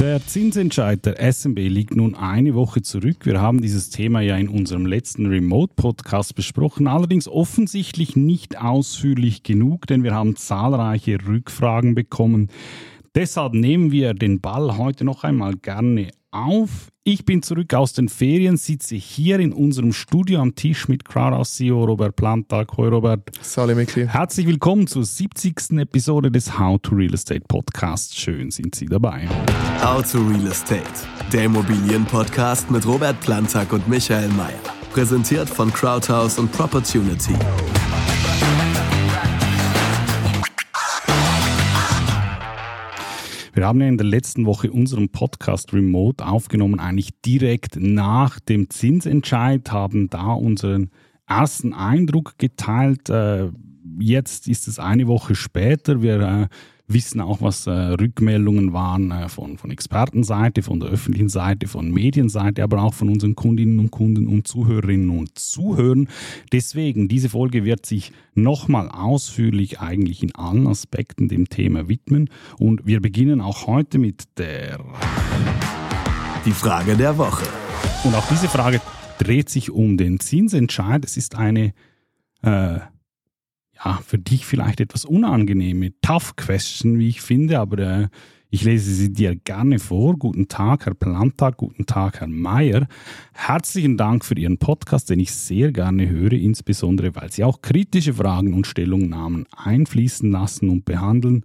Der Zinsentscheid der SMB liegt nun eine Woche zurück. Wir haben dieses Thema ja in unserem letzten Remote-Podcast besprochen, allerdings offensichtlich nicht ausführlich genug, denn wir haben zahlreiche Rückfragen bekommen. Deshalb nehmen wir den Ball heute noch einmal gerne auf. Ich bin zurück aus den Ferien, sitze hier in unserem Studio am Tisch mit Crowdhouse CEO Robert Plantag. Hoi Robert. Salut Mikli. Herzlich willkommen zur 70. Episode des How to Real Estate Podcasts. Schön sind Sie dabei. How to Real Estate, der Immobilien-Podcast mit Robert Plantag und Michael Mayer. Präsentiert von Crowdhouse und Propertunity. Wir haben ja in der letzten Woche unseren Podcast remote aufgenommen, eigentlich direkt nach dem Zinsentscheid, haben da unseren ersten Eindruck geteilt. Äh, jetzt ist es eine Woche später. Wir äh, wissen auch, was äh, Rückmeldungen waren äh, von, von Expertenseite, von der öffentlichen Seite, von Medienseite, aber auch von unseren Kundinnen und Kunden und Zuhörerinnen und Zuhörern. Deswegen, diese Folge wird sich nochmal ausführlich eigentlich in allen Aspekten dem Thema widmen. Und wir beginnen auch heute mit der... Die Frage der Woche. Und auch diese Frage dreht sich um den Zinsentscheid. Es ist eine... Äh, ja, für dich vielleicht etwas unangenehme, tough Question, wie ich finde, aber äh, ich lese sie dir gerne vor. Guten Tag, Herr Plantag, guten Tag, Herr Mayer. Herzlichen Dank für Ihren Podcast, den ich sehr gerne höre, insbesondere weil Sie auch kritische Fragen und Stellungnahmen einfließen lassen und behandeln.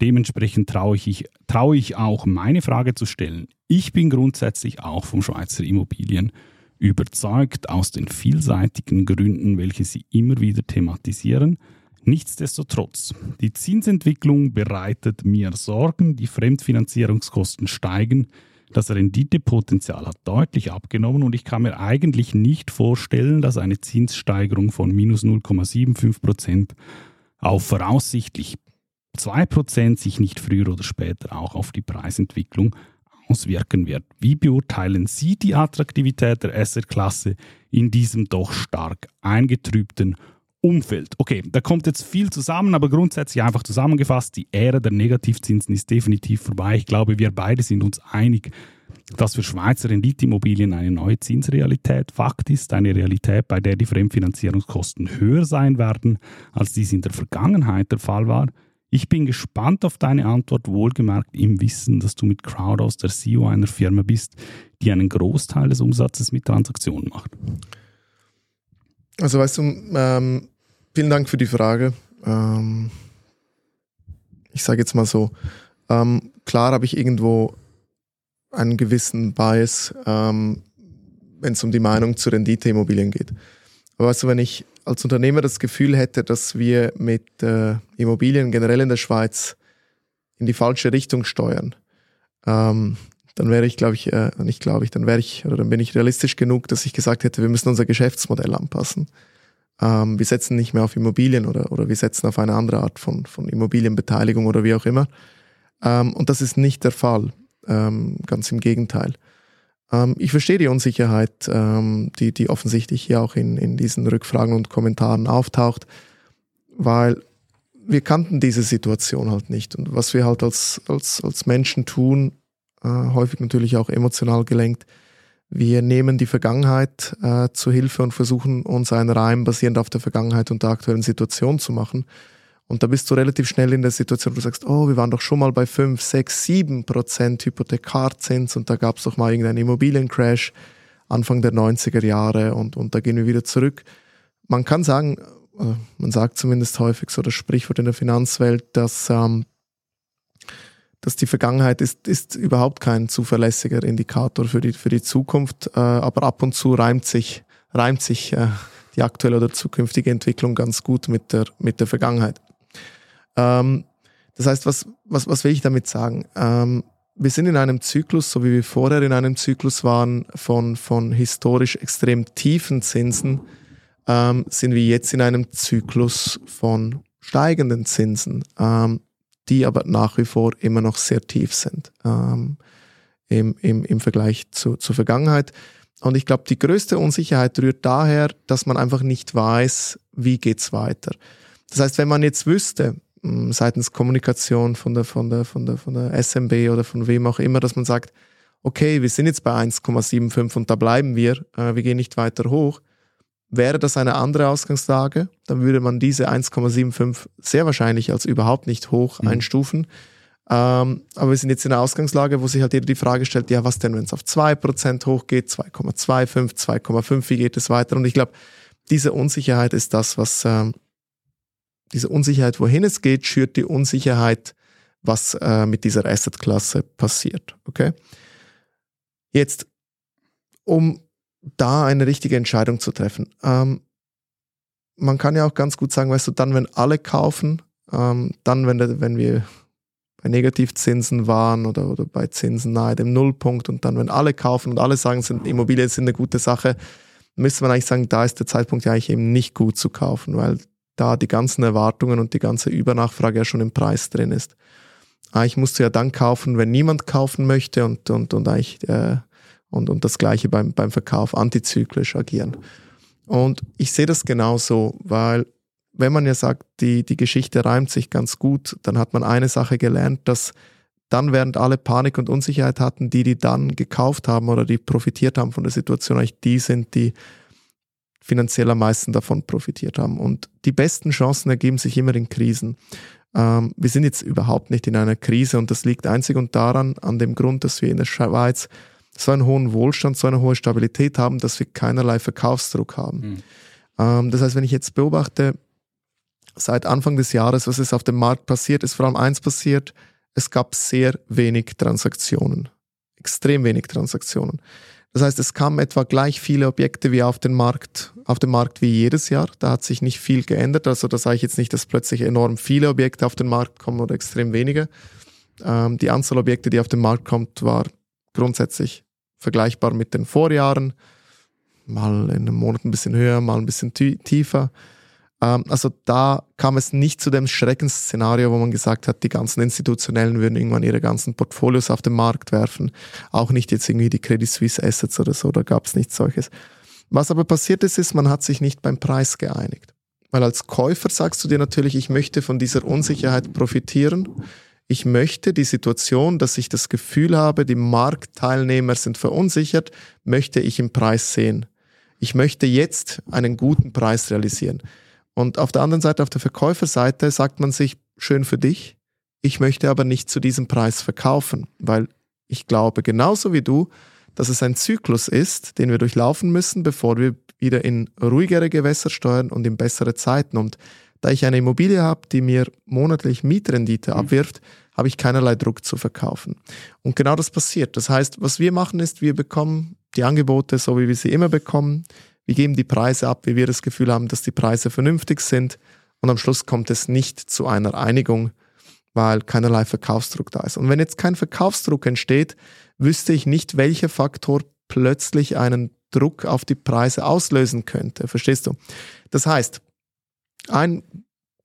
Dementsprechend traue ich, traue ich auch, meine Frage zu stellen. Ich bin grundsätzlich auch vom Schweizer Immobilien überzeugt aus den vielseitigen Gründen, welche Sie immer wieder thematisieren. Nichtsdestotrotz, die Zinsentwicklung bereitet mir Sorgen, die Fremdfinanzierungskosten steigen, das Renditepotenzial hat deutlich abgenommen und ich kann mir eigentlich nicht vorstellen, dass eine Zinssteigerung von minus 0,75 Prozent auf voraussichtlich 2 Prozent sich nicht früher oder später auch auf die Preisentwicklung auswirken wird. Wie beurteilen Sie die Attraktivität der Assetklasse in diesem doch stark eingetrübten Umfeld? Okay, da kommt jetzt viel zusammen, aber grundsätzlich einfach zusammengefasst, die Ära der Negativzinsen ist definitiv vorbei. Ich glaube, wir beide sind uns einig, dass für Schweizer Renditeimmobilien eine neue Zinsrealität Fakt ist, eine Realität, bei der die Fremdfinanzierungskosten höher sein werden, als dies in der Vergangenheit der Fall war. Ich bin gespannt auf deine Antwort, wohlgemerkt im Wissen, dass du mit Crowdhouse der CEO einer Firma bist, die einen Großteil des Umsatzes mit Transaktionen macht. Also weißt du, ähm, vielen Dank für die Frage. Ähm, ich sage jetzt mal so, ähm, klar habe ich irgendwo einen gewissen Bias, ähm, wenn es um die Meinung zu Renditeimmobilien geht. Aber weißt du, wenn ich als Unternehmer das Gefühl hätte, dass wir mit äh, Immobilien generell in der Schweiz in die falsche Richtung steuern, ähm, dann wäre ich, glaube ich, äh, nicht glaube ich, dann wäre ich oder dann bin ich realistisch genug, dass ich gesagt hätte, wir müssen unser Geschäftsmodell anpassen. Ähm, wir setzen nicht mehr auf Immobilien oder, oder wir setzen auf eine andere Art von, von Immobilienbeteiligung oder wie auch immer. Ähm, und das ist nicht der Fall. Ähm, ganz im Gegenteil. Ähm, ich verstehe die Unsicherheit, ähm, die, die offensichtlich hier auch in, in diesen Rückfragen und Kommentaren auftaucht, weil wir kannten diese Situation halt nicht. Und was wir halt als, als, als Menschen tun, äh, häufig natürlich auch emotional gelenkt, wir nehmen die Vergangenheit äh, zu Hilfe und versuchen uns einen Reim basierend auf der Vergangenheit und der aktuellen Situation zu machen. Und da bist du relativ schnell in der Situation, wo du sagst, oh, wir waren doch schon mal bei 5, 6, 7 Prozent Hypothekarzins und da gab es doch mal irgendeinen Immobiliencrash Anfang der 90er Jahre und, und da gehen wir wieder zurück. Man kann sagen, äh, man sagt zumindest häufig so das Sprichwort in der Finanzwelt, dass, ähm, dass die Vergangenheit ist, ist überhaupt kein zuverlässiger Indikator für die, für die Zukunft, äh, aber ab und zu reimt sich, reimt sich äh, die aktuelle oder zukünftige Entwicklung ganz gut mit der, mit der Vergangenheit. Ähm, das heißt, was, was, was will ich damit sagen? Ähm, wir sind in einem Zyklus, so wie wir vorher in einem Zyklus waren, von, von historisch extrem tiefen Zinsen, ähm, sind wir jetzt in einem Zyklus von steigenden Zinsen, ähm, die aber nach wie vor immer noch sehr tief sind ähm, im, im, im Vergleich zu, zur Vergangenheit. Und ich glaube, die größte Unsicherheit rührt daher, dass man einfach nicht weiß, wie geht's weiter. Das heißt, wenn man jetzt wüsste, seitens Kommunikation von der, von der, von der, von der SMB oder von wem auch immer, dass man sagt, okay, wir sind jetzt bei 1,75 und da bleiben wir, äh, wir gehen nicht weiter hoch. Wäre das eine andere Ausgangslage, dann würde man diese 1,75 sehr wahrscheinlich als überhaupt nicht hoch mhm. einstufen. Ähm, aber wir sind jetzt in einer Ausgangslage, wo sich halt jeder die Frage stellt, ja, was denn, wenn es auf 2% hochgeht, 2,25, 2,5, wie geht es weiter? Und ich glaube, diese Unsicherheit ist das, was, ähm, diese Unsicherheit, wohin es geht, schürt die Unsicherheit, was äh, mit dieser Assetklasse passiert. Okay? Jetzt, um da eine richtige Entscheidung zu treffen. Ähm, man kann ja auch ganz gut sagen, weißt du, dann, wenn alle kaufen, ähm, dann, wenn, wenn wir bei Negativzinsen waren oder, oder bei Zinsen nahe dem Nullpunkt und dann, wenn alle kaufen und alle sagen, sind, Immobilien sind eine gute Sache, müsste man eigentlich sagen, da ist der Zeitpunkt ja eigentlich eben nicht gut zu kaufen, weil da die ganzen Erwartungen und die ganze Übernachfrage ja schon im Preis drin ist. Eigentlich musst du ja dann kaufen, wenn niemand kaufen möchte und, und, und eigentlich äh, und, und das gleiche beim, beim Verkauf antizyklisch agieren. Und ich sehe das genauso, weil wenn man ja sagt, die, die Geschichte reimt sich ganz gut, dann hat man eine Sache gelernt, dass dann, während alle Panik und Unsicherheit hatten, die, die dann gekauft haben oder die profitiert haben von der Situation, eigentlich die sind, die finanziell am meisten davon profitiert haben. Und die besten Chancen ergeben sich immer in Krisen. Ähm, wir sind jetzt überhaupt nicht in einer Krise und das liegt einzig und daran, an dem Grund, dass wir in der Schweiz so einen hohen Wohlstand, so eine hohe Stabilität haben, dass wir keinerlei Verkaufsdruck haben. Mhm. Ähm, das heißt, wenn ich jetzt beobachte, seit Anfang des Jahres, was ist auf dem Markt passiert, ist vor allem eins passiert, es gab sehr wenig Transaktionen. Extrem wenig Transaktionen. Das heißt, es kamen etwa gleich viele Objekte wie auf den Markt, auf dem Markt wie jedes Jahr. Da hat sich nicht viel geändert. Also da sage ich jetzt nicht, dass plötzlich enorm viele Objekte auf den Markt kommen oder extrem wenige. Ähm, die Anzahl Objekte, die auf den Markt kommt, war grundsätzlich vergleichbar mit den Vorjahren. Mal in einem Monat ein bisschen höher, mal ein bisschen tiefer. Ähm, also da kam es nicht zu dem Schreckensszenario, wo man gesagt hat, die ganzen Institutionellen würden irgendwann ihre ganzen Portfolios auf den Markt werfen. Auch nicht jetzt irgendwie die Credit Suisse Assets oder so, da gab es nichts solches. Was aber passiert ist, ist, man hat sich nicht beim Preis geeinigt. Weil als Käufer sagst du dir natürlich, ich möchte von dieser Unsicherheit profitieren. Ich möchte die Situation, dass ich das Gefühl habe, die Marktteilnehmer sind verunsichert, möchte ich im Preis sehen. Ich möchte jetzt einen guten Preis realisieren. Und auf der anderen Seite, auf der Verkäuferseite, sagt man sich, schön für dich, ich möchte aber nicht zu diesem Preis verkaufen, weil ich glaube genauso wie du, dass es ein Zyklus ist, den wir durchlaufen müssen, bevor wir wieder in ruhigere Gewässer steuern und in bessere Zeiten. Und da ich eine Immobilie habe, die mir monatlich Mietrendite mhm. abwirft, habe ich keinerlei Druck zu verkaufen. Und genau das passiert. Das heißt, was wir machen ist, wir bekommen die Angebote so, wie wir sie immer bekommen. Wir geben die Preise ab, wie wir das Gefühl haben, dass die Preise vernünftig sind. Und am Schluss kommt es nicht zu einer Einigung, weil keinerlei Verkaufsdruck da ist. Und wenn jetzt kein Verkaufsdruck entsteht, wüsste ich nicht, welcher Faktor plötzlich einen Druck auf die Preise auslösen könnte. Verstehst du? Das heißt, ein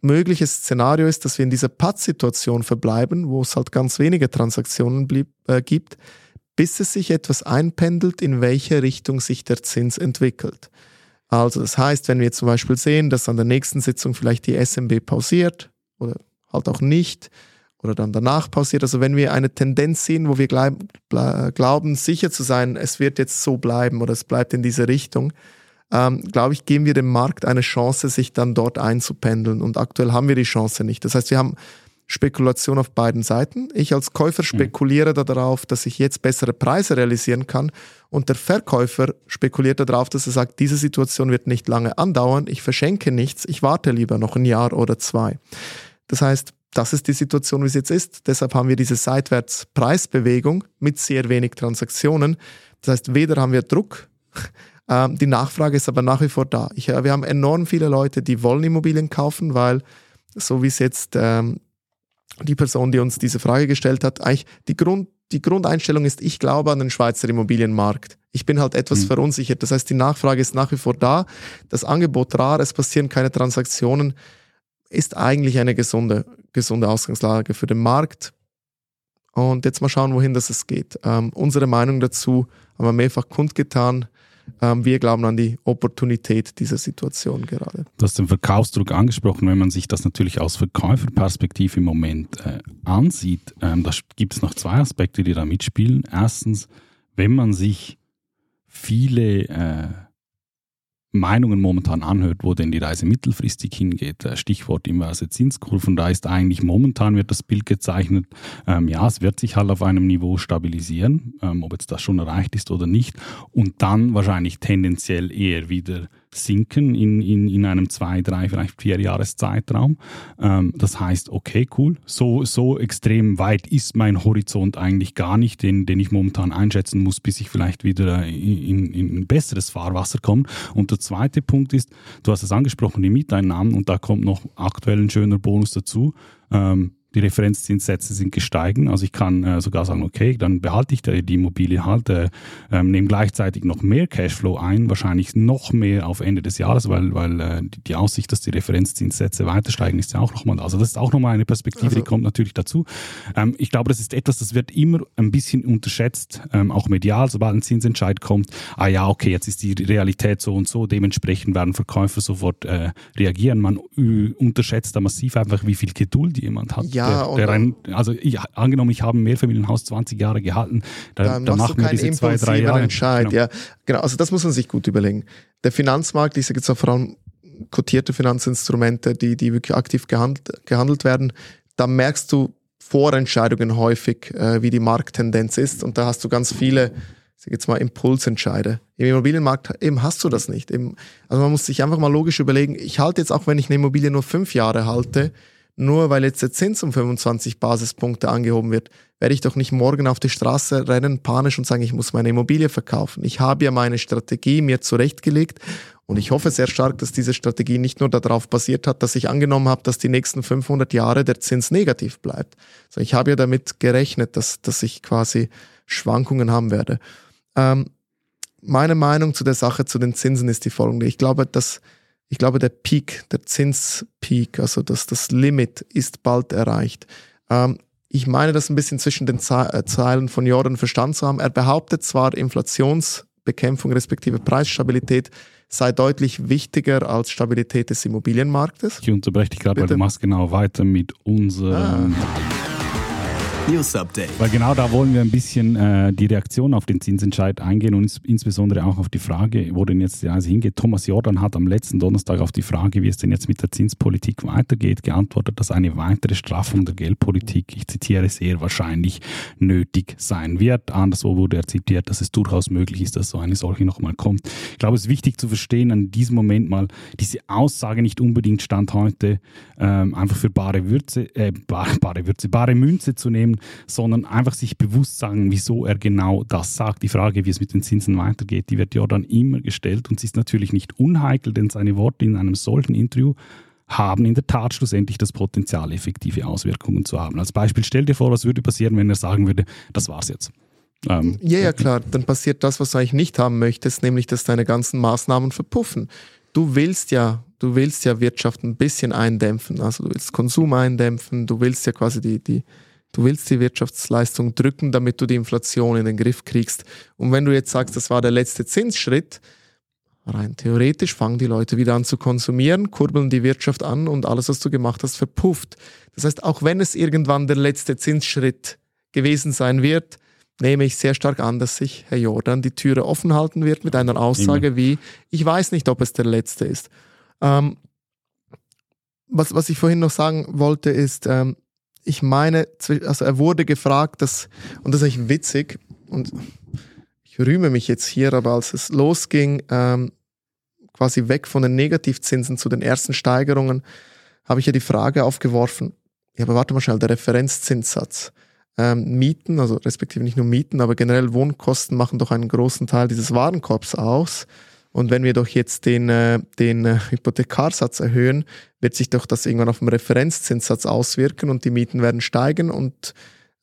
mögliches Szenario ist, dass wir in dieser Paz-Situation verbleiben, wo es halt ganz wenige Transaktionen blieb, äh, gibt, bis es sich etwas einpendelt, in welche Richtung sich der Zins entwickelt. Also das heißt, wenn wir zum Beispiel sehen, dass an der nächsten Sitzung vielleicht die SMB pausiert oder halt auch nicht oder dann danach pausiert, also wenn wir eine Tendenz sehen, wo wir glauben, sicher zu sein, es wird jetzt so bleiben oder es bleibt in diese Richtung, ähm, glaube ich, geben wir dem Markt eine Chance, sich dann dort einzupendeln. Und aktuell haben wir die Chance nicht. Das heißt, wir haben Spekulation auf beiden Seiten. Ich als Käufer mhm. spekuliere mhm. darauf, dass ich jetzt bessere Preise realisieren kann und der Verkäufer spekuliert darauf, dass er sagt, diese Situation wird nicht lange andauern, ich verschenke nichts, ich warte lieber noch ein Jahr oder zwei. Das heißt, das ist die Situation, wie es jetzt ist. Deshalb haben wir diese Seitwärtspreisbewegung mit sehr wenig Transaktionen. Das heißt, weder haben wir Druck, ähm, die Nachfrage ist aber nach wie vor da. Ich, wir haben enorm viele Leute, die wollen Immobilien kaufen, weil so wie es jetzt ähm, die Person, die uns diese Frage gestellt hat, eigentlich die, Grund, die Grundeinstellung ist, ich glaube an den Schweizer Immobilienmarkt. Ich bin halt etwas mhm. verunsichert. Das heißt, die Nachfrage ist nach wie vor da, das Angebot rar, es passieren keine Transaktionen, ist eigentlich eine gesunde, gesunde Ausgangslage für den Markt. Und jetzt mal schauen, wohin das es geht. Ähm, unsere Meinung dazu haben wir mehrfach kundgetan. Ähm, wir glauben an die Opportunität dieser Situation gerade. Du hast den Verkaufsdruck angesprochen. Wenn man sich das natürlich aus Verkäuferperspektive im Moment äh, ansieht, ähm, da gibt es noch zwei Aspekte, die da mitspielen. Erstens, wenn man sich viele äh, Meinungen momentan anhört, wo denn die Reise mittelfristig hingeht. Äh, Stichwort inverse Zinskurven, da ist eigentlich momentan wird das Bild gezeichnet, ähm, ja, es wird sich halt auf einem Niveau stabilisieren, ähm, ob jetzt das schon erreicht ist oder nicht, und dann wahrscheinlich tendenziell eher wieder sinken in, in, in einem zwei, drei, vielleicht vier Jahreszeitraum. Ähm, das heißt, okay, cool, so, so extrem weit ist mein Horizont eigentlich gar nicht, den, den ich momentan einschätzen muss, bis ich vielleicht wieder in, in ein besseres Fahrwasser komme. Und der zweite Punkt ist, du hast es angesprochen, die Mieteinnahmen und da kommt noch aktuell ein schöner Bonus dazu. Ähm, die Referenzzinssätze sind gestiegen. Also ich kann äh, sogar sagen, okay, dann behalte ich die Immobilie halt, äh, ähm, nehme gleichzeitig noch mehr Cashflow ein, wahrscheinlich noch mehr auf Ende des Jahres, weil, weil äh, die Aussicht, dass die Referenzzinssätze weiter steigen, ist ja auch nochmal da. Also das ist auch nochmal eine Perspektive, also. die kommt natürlich dazu. Ähm, ich glaube, das ist etwas, das wird immer ein bisschen unterschätzt, ähm, auch medial, sobald ein Zinsentscheid kommt. Ah ja, okay, jetzt ist die Realität so und so, dementsprechend werden Verkäufer sofort äh, reagieren. Man unterschätzt da massiv einfach, wie viel Geduld jemand hat. Ja, ja, der, der rein, also ich, angenommen, ich habe ein Mehrfamilienhaus 20 Jahre gehalten, da, da machen wir diese zwei, drei Jahre. Entscheid, genau. Ja, genau. Also das muss man sich gut überlegen. Der Finanzmarkt, ich sage jetzt auch vor allem kotierte Finanzinstrumente, die, die wirklich aktiv gehandelt, gehandelt werden, da merkst du Vorentscheidungen häufig, äh, wie die Markttendenz ist. Und da hast du ganz viele, ich jetzt mal, Impulsentscheide. Im Immobilienmarkt eben hast du das nicht. Eben, also man muss sich einfach mal logisch überlegen, ich halte jetzt auch, wenn ich eine Immobilie nur fünf Jahre halte, nur weil jetzt der Zins um 25 Basispunkte angehoben wird, werde ich doch nicht morgen auf die Straße rennen, panisch und sagen, ich muss meine Immobilie verkaufen. Ich habe ja meine Strategie mir zurechtgelegt und ich hoffe sehr stark, dass diese Strategie nicht nur darauf basiert hat, dass ich angenommen habe, dass die nächsten 500 Jahre der Zins negativ bleibt. Also ich habe ja damit gerechnet, dass, dass ich quasi Schwankungen haben werde. Ähm, meine Meinung zu der Sache, zu den Zinsen ist die folgende. Ich glaube, dass ich glaube, der Peak, der Zinspeak, also das, das Limit ist bald erreicht. Ähm, ich meine das ein bisschen zwischen den äh, Zeilen von Jordan verstanden zu haben. Er behauptet zwar, Inflationsbekämpfung respektive Preisstabilität sei deutlich wichtiger als Stabilität des Immobilienmarktes. Ich unterbreche dich gerade, weil du machst genau weiter mit unserem... Ah. News Update. Weil genau da wollen wir ein bisschen äh, die Reaktion auf den Zinsentscheid eingehen und ins, insbesondere auch auf die Frage, wo denn jetzt die Reise hingeht. Thomas Jordan hat am letzten Donnerstag auf die Frage, wie es denn jetzt mit der Zinspolitik weitergeht, geantwortet, dass eine weitere Straffung der Geldpolitik, ich zitiere, sehr wahrscheinlich nötig sein wird. Anderswo wurde er zitiert, dass es durchaus möglich ist, dass so eine solche nochmal kommt. Ich glaube, es ist wichtig zu verstehen, an diesem Moment mal diese Aussage nicht unbedingt Stand heute ähm, einfach für bare Würze, äh, bare, bare Würze, bare Münze zu nehmen, sondern einfach sich bewusst sagen, wieso er genau das sagt. Die Frage, wie es mit den Zinsen weitergeht, die wird ja dann immer gestellt und sie ist natürlich nicht unheikel, denn seine Worte in einem solchen Interview haben in der Tat schlussendlich das Potenzial, effektive Auswirkungen zu haben. Als Beispiel, stell dir vor, was würde passieren, wenn er sagen würde, das war's jetzt. Ähm, ja, ja, klar. Dann passiert das, was du eigentlich nicht haben möchtest, nämlich, dass deine ganzen Maßnahmen verpuffen. Du willst ja, du willst ja Wirtschaft ein bisschen eindämpfen. Also du willst Konsum eindämpfen, du willst ja quasi die, die, Du willst die Wirtschaftsleistung drücken, damit du die Inflation in den Griff kriegst. Und wenn du jetzt sagst, das war der letzte Zinsschritt, rein theoretisch fangen die Leute wieder an zu konsumieren, kurbeln die Wirtschaft an und alles, was du gemacht hast, verpufft. Das heißt, auch wenn es irgendwann der letzte Zinsschritt gewesen sein wird, nehme ich sehr stark an, dass sich Herr Jordan die Türe offen halten wird mit einer Aussage wie, ich weiß nicht, ob es der letzte ist. Ähm, was, was ich vorhin noch sagen wollte, ist, ähm, ich meine, also er wurde gefragt, dass, und das ist eigentlich witzig, und ich rühme mich jetzt hier, aber als es losging, ähm, quasi weg von den Negativzinsen zu den ersten Steigerungen, habe ich ja die Frage aufgeworfen, ja, aber warte mal schnell, der Referenzzinssatz. Ähm, Mieten, also respektive nicht nur Mieten, aber generell Wohnkosten machen doch einen großen Teil dieses Warenkorbs aus. Und wenn wir doch jetzt den, äh, den äh, Hypothekarsatz erhöhen, wird sich doch das irgendwann auf dem Referenzzinssatz auswirken und die Mieten werden steigen und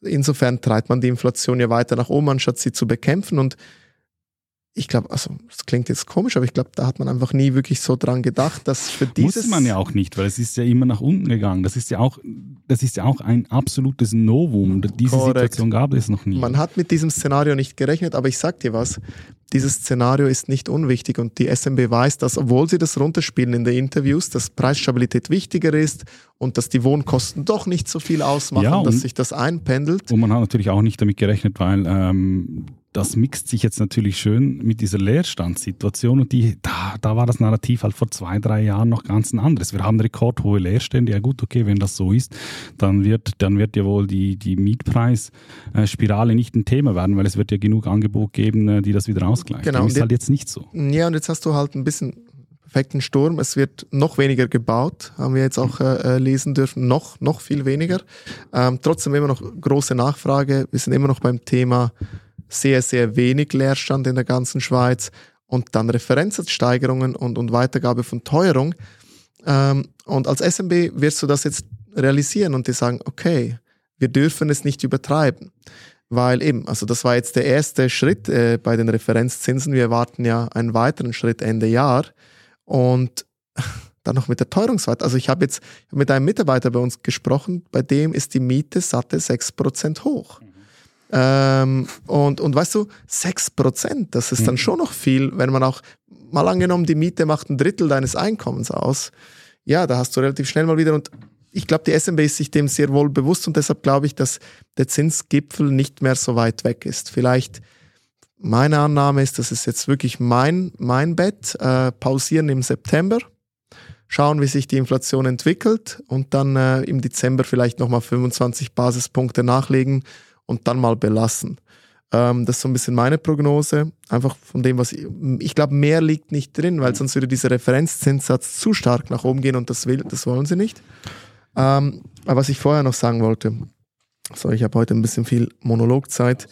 insofern treibt man die Inflation ja weiter nach oben, anstatt sie zu bekämpfen. Und ich glaube, also das klingt jetzt komisch, aber ich glaube, da hat man einfach nie wirklich so dran gedacht, dass für dieses... Muss man ja auch nicht, weil es ist ja immer nach unten gegangen. Das ist ja auch, das ist ja auch ein absolutes Novum. Diese Korrekt. Situation gab es noch nie. Man hat mit diesem Szenario nicht gerechnet, aber ich sag dir was, dieses Szenario ist nicht unwichtig und die SMB weiß, dass, obwohl sie das runterspielen in den Interviews, dass Preisstabilität wichtiger ist und dass die Wohnkosten doch nicht so viel ausmachen, Ja, dass sich das einpendelt. Und man hat natürlich auch nicht damit gerechnet, weil ähm, das mixt sich jetzt natürlich schön mit dieser Leerstandssituation und die, da, da war das Narrativ halt vor zwei, drei Jahren noch ganz ein anderes. Wir haben rekordhohe Leerstände. Ja gut, okay, wenn das so ist, dann wird, dann wird ja wohl die, die Mietpreisspirale nicht ein Thema werden, weil es wird ja genug Angebot geben, äh, die das wieder ausgleichen. Genau, und ist halt jetzt nicht so. Ja, und jetzt hast du halt ein bisschen perfekten Sturm. Es wird noch weniger gebaut, haben wir jetzt auch äh, äh, lesen dürfen, noch, noch viel weniger. Ähm, trotzdem immer noch große Nachfrage. Wir sind immer noch beim Thema sehr, sehr wenig Leerstand in der ganzen Schweiz und dann Referenzsatzsteigerungen und, und Weitergabe von Teuerung. Ähm, und als SMB wirst du das jetzt realisieren und dir sagen, okay, wir dürfen es nicht übertreiben. Weil eben, also das war jetzt der erste Schritt äh, bei den Referenzzinsen. Wir erwarten ja einen weiteren Schritt Ende Jahr. Und dann noch mit der Teuerungsrate. Also ich habe jetzt mit einem Mitarbeiter bei uns gesprochen, bei dem ist die Miete satte 6% hoch. Ähm, und, und weißt du, 6%, das ist dann schon noch viel, wenn man auch, mal angenommen, die Miete macht ein Drittel deines Einkommens aus. Ja, da hast du relativ schnell mal wieder und ich glaube, die SMB ist sich dem sehr wohl bewusst und deshalb glaube ich, dass der Zinsgipfel nicht mehr so weit weg ist. Vielleicht meine Annahme ist, das ist jetzt wirklich mein, mein Bett, äh, pausieren im September, schauen, wie sich die Inflation entwickelt und dann äh, im Dezember vielleicht nochmal 25 Basispunkte nachlegen und dann mal belassen. Ähm, das ist so ein bisschen meine Prognose, einfach von dem, was ich, ich glaube, mehr liegt nicht drin, weil sonst würde dieser Referenzzinssatz zu stark nach oben gehen und das, will, das wollen sie nicht. Ähm, aber was ich vorher noch sagen wollte, so, ich habe heute ein bisschen viel Monologzeit.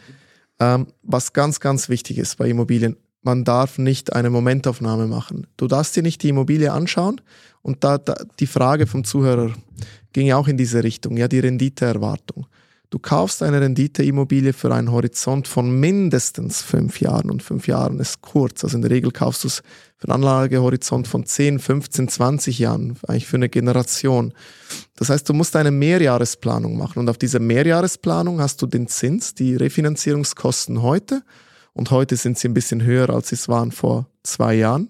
Ähm, was ganz, ganz wichtig ist bei Immobilien, man darf nicht eine Momentaufnahme machen. Du darfst dir nicht die Immobilie anschauen und da, da die Frage vom Zuhörer ging ja auch in diese Richtung, ja, die Renditeerwartung. Du kaufst eine Renditeimmobilie für einen Horizont von mindestens fünf Jahren und fünf Jahren ist kurz. Also in der Regel kaufst du es für einen Anlagehorizont von 10, 15, 20 Jahren, eigentlich für eine Generation. Das heißt, du musst eine Mehrjahresplanung machen und auf dieser Mehrjahresplanung hast du den Zins, die Refinanzierungskosten heute und heute sind sie ein bisschen höher, als sie es waren vor zwei Jahren.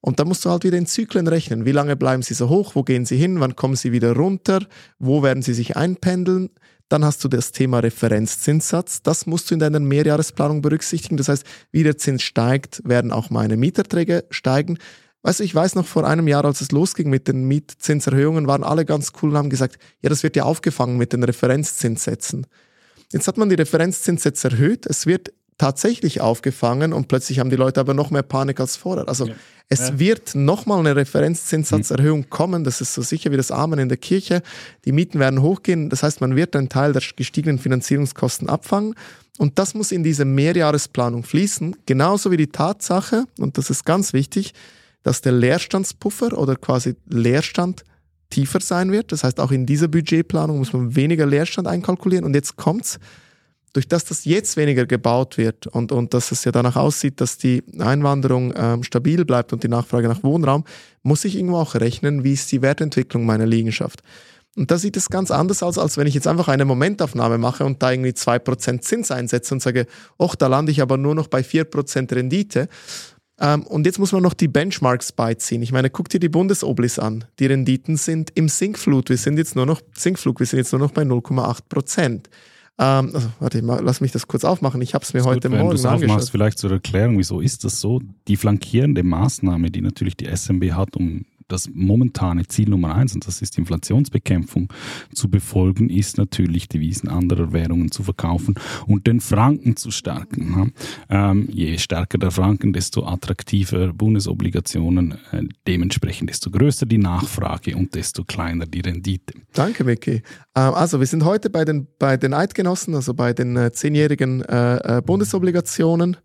Und da musst du halt wieder in Zyklen rechnen. Wie lange bleiben sie so hoch? Wo gehen sie hin? Wann kommen sie wieder runter? Wo werden sie sich einpendeln? Dann hast du das Thema Referenzzinssatz. Das musst du in deiner Mehrjahresplanung berücksichtigen. Das heißt, wie der Zins steigt, werden auch meine Mieterträge steigen. Weißt du, ich weiß noch vor einem Jahr, als es losging mit den Mietzinserhöhungen, waren alle ganz cool und haben gesagt, ja, das wird ja aufgefangen mit den Referenzzinssätzen. Jetzt hat man die Referenzzinssätze erhöht. Es wird tatsächlich aufgefangen und plötzlich haben die Leute aber noch mehr Panik als vorher. Also Ja. es Ja. wird nochmal eine Referenzzinssatzerhöhung kommen. Das ist so sicher wie das Amen in der Kirche. Die Mieten werden hochgehen. Das heißt, man wird einen Teil der gestiegenen Finanzierungskosten abfangen. Und das muss in diese Mehrjahresplanung fließen. Genauso wie die Tatsache, und das ist ganz wichtig, dass der Leerstandspuffer oder quasi Leerstand tiefer sein wird. Das heißt, auch in dieser Budgetplanung muss man weniger Leerstand einkalkulieren. Und jetzt kommt's, durch das das jetzt weniger gebaut wird und, und dass es ja danach aussieht, dass die Einwanderung ähm, stabil bleibt und die Nachfrage nach Wohnraum, muss ich irgendwo auch rechnen, wie ist die Wertentwicklung meiner Liegenschaft. Und da sieht es ganz anders aus, als wenn ich jetzt einfach eine Momentaufnahme mache und da irgendwie 2% Zins einsetze und sage, och, da lande ich aber nur noch bei 4% Rendite. Ähm, und jetzt muss man noch die Benchmarks beiziehen. Ich meine, guck dir die Bundesoblis an. Die Renditen sind im Sinkflut. Wir sind jetzt nur noch, Sinkflug, wir sind jetzt nur noch bei 0,8 Prozent. Ähm, also, warte, mal, lass mich das kurz aufmachen. Ich habe es mir Ist heute gut, wenn Morgen es aufmachst, angeschaut. vielleicht zur Erklärung, wieso ist das so? Die flankierende Maßnahme, die natürlich die SMB hat, um das momentane Ziel Nummer eins, und das ist Inflationsbekämpfung, zu befolgen, ist natürlich Devisen anderer Währungen zu verkaufen und den Franken zu stärken. ja. Ähm, je stärker der Franken, desto attraktiver Bundesobligationen, äh, dementsprechend desto größer die Nachfrage und desto kleiner die Rendite. Danke, Micky. Ähm, also, wir sind heute bei den, bei den Eidgenossen, also bei den äh, zehnjährigen äh, äh, Bundesobligationen.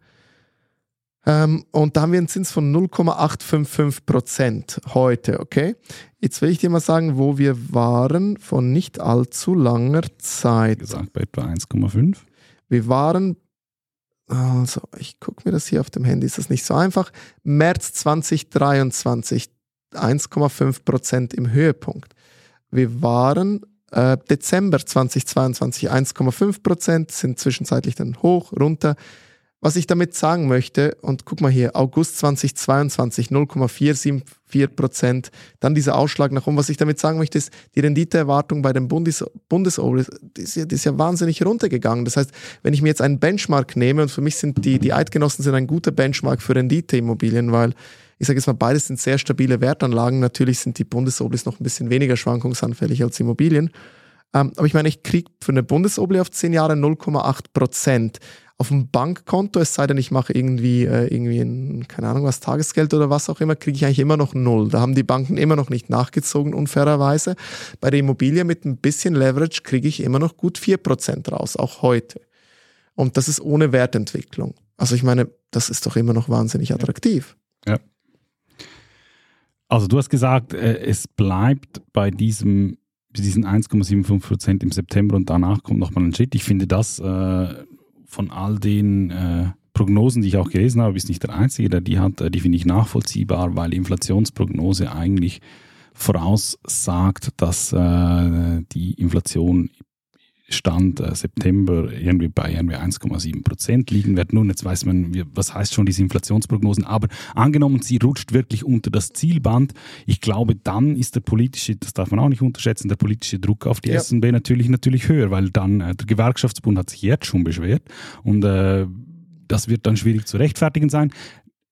Ähm, und da haben wir einen Zins von 0,855 Prozent heute, okay? Jetzt will ich dir mal sagen, wo wir waren vor nicht allzu langer Zeit. Gesagt bei etwa 1,5. Wir waren, also ich gucke mir das hier auf dem Handy, ist das nicht so einfach. März 2023, 1,5 Prozent im Höhepunkt. Wir waren äh, Dezember 2022, 1,5 Prozent, sind zwischenzeitlich dann hoch, runter. Was ich damit sagen möchte, und guck mal hier, August 2022 0,474 Prozent, dann dieser Ausschlag nach oben. Was ich damit sagen möchte, ist, die Renditeerwartung bei den Bundes Bundesober ist, ja, ist ja wahnsinnig runtergegangen. Das heißt, wenn ich mir jetzt einen Benchmark nehme, und für mich sind die, die Eidgenossen sind ein guter Benchmark für Renditeimmobilien, weil ich sage jetzt mal, beides sind sehr stabile Wertanlagen. Natürlich sind die Bundesoblis noch ein bisschen weniger schwankungsanfällig als Immobilien. Ähm, aber ich meine, ich kriege für eine Bundesobli auf 10 Jahre 0,8 Prozent auf dem Bankkonto, es sei denn, ich mache irgendwie, äh, irgendwie ein, keine Ahnung was, Tagesgeld oder was auch immer, kriege ich eigentlich immer noch null. Da haben die Banken immer noch nicht nachgezogen, unfairerweise. Bei der Immobilie mit ein bisschen Leverage kriege ich immer noch gut 4% raus, auch heute. Und das ist ohne Wertentwicklung. Also ich meine, das ist doch immer noch wahnsinnig attraktiv. Ja. Also du hast gesagt, äh, es bleibt bei diesem diesen 1,75% im September und danach kommt nochmal ein Schritt. Ich finde das äh, von all den äh, Prognosen, die ich auch gelesen habe, ist nicht der einzige, der die hat, äh, die finde ich nachvollziehbar, weil die Inflationsprognose eigentlich voraussagt, dass äh, die Inflation Stand äh, September irgendwie bei irgendwie 1,7 Prozent liegen wird. Nun, jetzt weiß man, was heißt schon diese Inflationsprognosen, aber angenommen, sie rutscht wirklich unter das Zielband, ich glaube, dann ist der politische, das darf man auch nicht unterschätzen, der politische Druck auf die ja. SNB natürlich, natürlich höher, weil dann äh, der Gewerkschaftsbund hat sich jetzt schon beschwert und äh, das wird dann schwierig zu rechtfertigen sein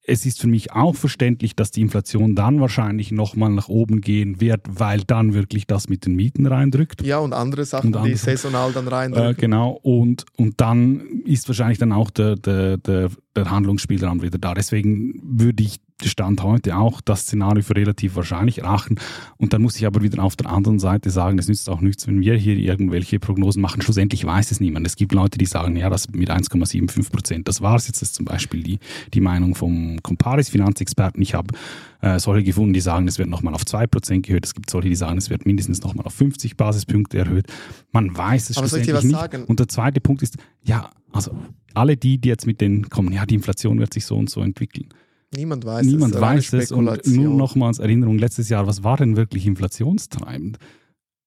es ist für mich auch verständlich, dass die Inflation dann wahrscheinlich nochmal nach oben gehen wird, weil dann wirklich das mit den Mieten reindrückt. Ja, und andere Sachen, und andere, die saisonal dann reindrücken. Äh, genau, und, und dann ist wahrscheinlich dann auch der, der, der, der Handlungsspielraum wieder da. Deswegen würde ich Stand heute auch das Szenario für relativ wahrscheinlich erachten. Und dann muss ich aber wieder auf der anderen Seite sagen, es nützt auch nichts, wenn wir hier irgendwelche Prognosen machen. Schlussendlich weiß es niemand. Es gibt Leute, die sagen, ja, das mit 1,75 Prozent, das war es jetzt. Das ist zum Beispiel die, die Meinung vom Comparis Finanzexperten. Ich habe äh, solche gefunden, die sagen, es wird nochmal auf 2 Prozent erhöht. Es gibt solche, die sagen, es wird mindestens nochmal auf 50 Basispunkte erhöht. Man weiß es aber schlussendlich nicht. Sagen? Und der zweite Punkt ist, ja, also alle die, die jetzt mit denen kommen, ja, die Inflation wird sich so und so entwickeln. Niemand weiß Niemand es. weiß es. Und nur nochmals Erinnerung, letztes Jahr, was war denn wirklich inflationstreibend?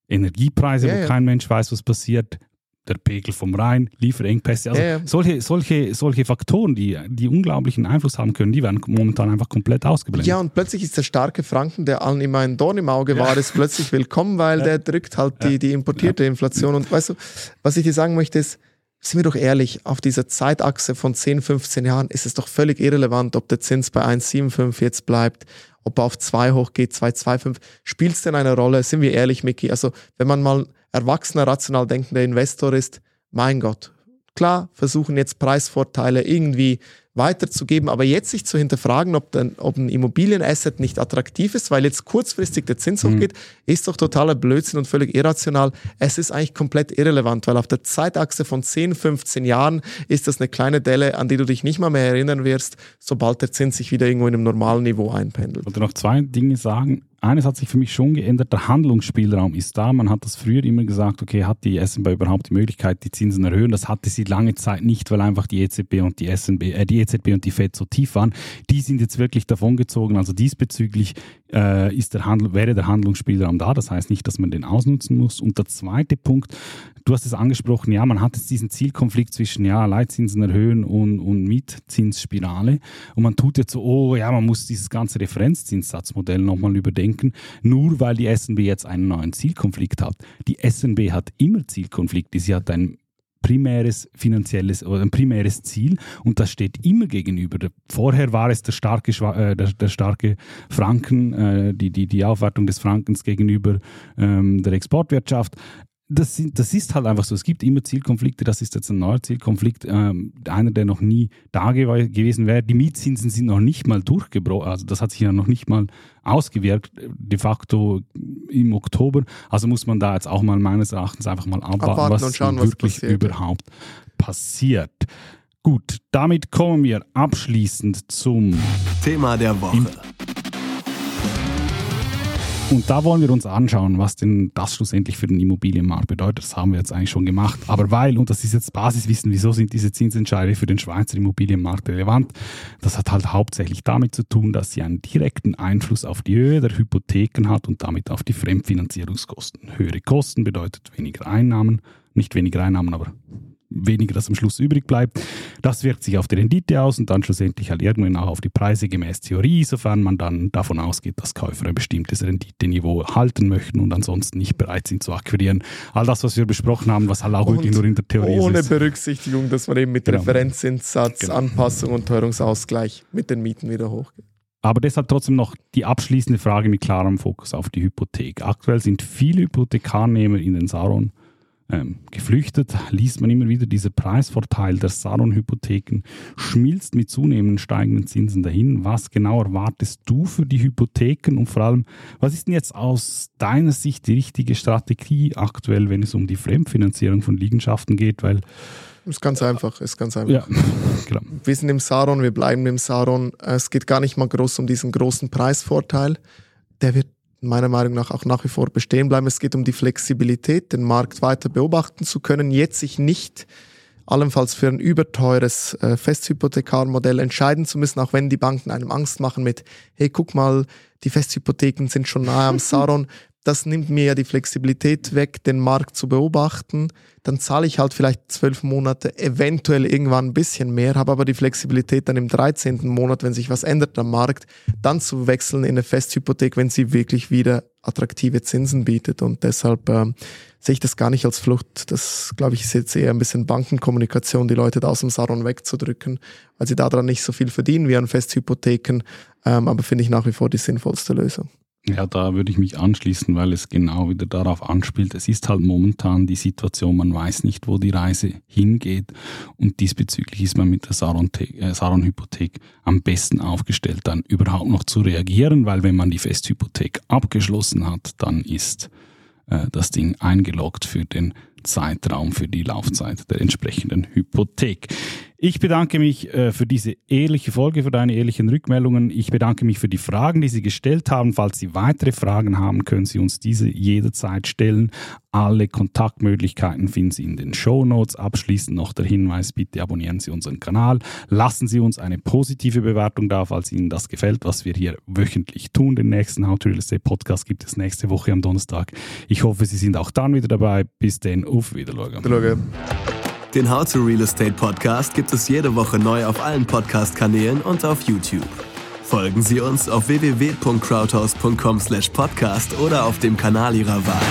Energiepreise, ja, wo ja. kein Mensch weiß, was passiert, der Pegel vom Rhein, Lieferengpässe. Also ja, solche, solche, solche Faktoren, die, die unglaublichen Einfluss haben können, die werden momentan einfach komplett ausgeblendet. Ja, und plötzlich ist der starke Franken, der allen immer ein Dorn im Auge war, ist plötzlich willkommen, weil der drückt halt die, die importierte Inflation. Und weißt du, was ich dir sagen möchte, ist, sind wir doch ehrlich, auf dieser Zeitachse von 10, 15 Jahren ist es doch völlig irrelevant, ob der Zins bei 1,75 jetzt bleibt, ob er auf 2 hochgeht, 2,25. Spielt es denn eine Rolle? Sind wir ehrlich, Micky? Also, wenn man mal erwachsener, rational denkender Investor ist, mein Gott, klar, versuchen jetzt Preisvorteile irgendwie weiterzugeben, aber jetzt sich zu hinterfragen, ob, denn, ob ein Immobilienasset nicht attraktiv ist, weil jetzt kurzfristig der Zins mhm. hochgeht, ist doch totaler Blödsinn und völlig irrational. Es ist eigentlich komplett irrelevant, weil auf der Zeitachse von 10, 15 Jahren ist das eine kleine Delle, an die du dich nicht mal mehr erinnern wirst, sobald der Zins sich wieder irgendwo in einem normalen Niveau einpendelt. Ich wollte noch zwei Dinge sagen eines hat sich für mich schon geändert, der Handlungsspielraum ist da. Man hat das früher immer gesagt, okay, hat die SNB überhaupt die Möglichkeit, die Zinsen erhöhen? Das hatte sie lange Zeit nicht, weil einfach die EZB und die SNB, äh, die EZB und die FED so tief waren. Die sind jetzt wirklich davongezogen. Also diesbezüglich äh, ist der Handel, wäre der Handlungsspielraum da. Das heißt nicht, dass man den ausnutzen muss. Und der zweite Punkt, du hast es angesprochen, ja, man hat jetzt diesen Zielkonflikt zwischen ja, Leitzinsen erhöhen und, und Mietzinsspirale. Und man tut jetzt so, oh ja, man muss dieses ganze Referenzzinssatzmodell nochmal überdenken, nur weil die SNB jetzt einen neuen Zielkonflikt hat. Die SNB hat immer Zielkonflikte. Sie hat ein primäres finanzielles oder ein primäres Ziel und das steht immer gegenüber. Vorher war es der starke, äh, der, der, starke Franken, äh, die, die, die Aufwertung des Frankens gegenüber ähm, der Exportwirtschaft das, das, ist halt einfach so. Es gibt immer Zielkonflikte. Das ist jetzt ein neuer Zielkonflikt. Ähm, einer, der noch nie da gew gewesen wäre. Die Mietzinsen sind noch nicht mal durchgebrochen. Also das hat sich ja noch nicht mal ausgewirkt, de facto im Oktober. Also muss man da jetzt auch mal meines Erachtens einfach mal abwarten, abwarten was schauen, wirklich was überhaupt passiert. Gut, damit kommen wir abschließend zum Thema der Woche. Und da wollen wir uns anschauen, was denn das schlussendlich für den Immobilienmarkt bedeutet. Das haben wir jetzt eigentlich schon gemacht. Aber weil, und das ist jetzt Basiswissen, wieso sind diese Zinsentscheide für den Schweizer Immobilienmarkt relevant? Das hat halt hauptsächlich damit zu tun, dass sie einen direkten Einfluss auf die Höhe der Hypotheken hat und damit auf die Fremdfinanzierungskosten. Höhere Kosten bedeutet weniger Einnahmen, nicht weniger Einnahmen, aber weniger das am Schluss übrig bleibt. Das wirkt sich auf die Rendite aus und dann schlussendlich halt irgendwann auch auf die Preise gemäß Theorie, sofern man dann davon ausgeht, dass Käufer ein bestimmtes Renditeniveau halten möchten und ansonsten nicht bereit sind zu akquirieren. All das, was wir besprochen haben, was halt auch und wirklich nur in der Theorie ohne ist. Ohne Berücksichtigung, dass man eben mit genau. Referenzzinssatz, genau. Anpassung und Teuerungsausgleich mit den Mieten wieder hochgeht. Aber deshalb trotzdem noch die abschließende Frage mit klarem Fokus auf die Hypothek. Aktuell sind viele Hypothekarnehmer in den Saron ähm, geflüchtet, liest man immer wieder, dieser Preisvorteil der Saron-Hypotheken schmilzt mit zunehmend steigenden Zinsen dahin. Was genau erwartest du für die Hypotheken und vor allem, was ist denn jetzt aus deiner Sicht die richtige Strategie aktuell, wenn es um die Fremdfinanzierung von Liegenschaften geht? Weil ist ganz einfach, ist ganz einfach. Ja, genau. Wir sind im Saron, wir bleiben im Saron. Es geht gar nicht mal groß um diesen großen Preisvorteil. Der wird meiner Meinung nach auch nach wie vor bestehen bleiben. Es geht um die Flexibilität, den Markt weiter beobachten zu können, jetzt sich nicht allenfalls für ein überteures äh, Festhypothekarmodell entscheiden zu müssen, auch wenn die Banken einem Angst machen mit, hey, guck mal, die Festhypotheken sind schon nahe am Saron, das nimmt mir ja die Flexibilität weg, den Markt zu beobachten. Dann zahle ich halt vielleicht zwölf Monate, eventuell irgendwann ein bisschen mehr, habe aber die Flexibilität dann im 13. Monat, wenn sich was ändert am Markt, dann zu wechseln in eine Festhypothek, wenn sie wirklich wieder attraktive Zinsen bietet. Und deshalb ähm, sehe ich das gar nicht als Flucht. Das, glaube ich, ist jetzt eher ein bisschen Bankenkommunikation, die Leute da aus dem Saron wegzudrücken, weil sie daran nicht so viel verdienen wie an Festhypotheken. Ähm, aber finde ich nach wie vor die sinnvollste Lösung. Ja, da würde ich mich anschließen, weil es genau wieder darauf anspielt. Es ist halt momentan die Situation, man weiß nicht, wo die Reise hingeht und diesbezüglich ist man mit der äh, Saron-Hypothek am besten aufgestellt, dann überhaupt noch zu reagieren, weil wenn man die Festhypothek abgeschlossen hat, dann ist äh, das Ding eingeloggt für den Zeitraum, für die Laufzeit der entsprechenden Hypothek. Ich bedanke mich äh, für diese ehrliche Folge, für deine ehrlichen Rückmeldungen. Ich bedanke mich für die Fragen, die Sie gestellt haben. Falls Sie weitere Fragen haben, können Sie uns diese jederzeit stellen. Alle Kontaktmöglichkeiten finden Sie in den Show Notes. Abschließend noch der Hinweis, bitte abonnieren Sie unseren Kanal. Lassen Sie uns eine positive Bewertung da, falls Ihnen das gefällt, was wir hier wöchentlich tun. Den nächsten How to Real Estate Podcast gibt es nächste Woche am Donnerstag. Ich hoffe, Sie sind auch dann wieder dabei. Bis dann, auf Wiedersehen. Den How to Real Estate Podcast gibt es jede Woche neu auf allen Podcast-Kanälen und auf YouTube. Folgen Sie uns auf www.crowdhouse.com/podcast oder auf dem Kanal Ihrer Wahl.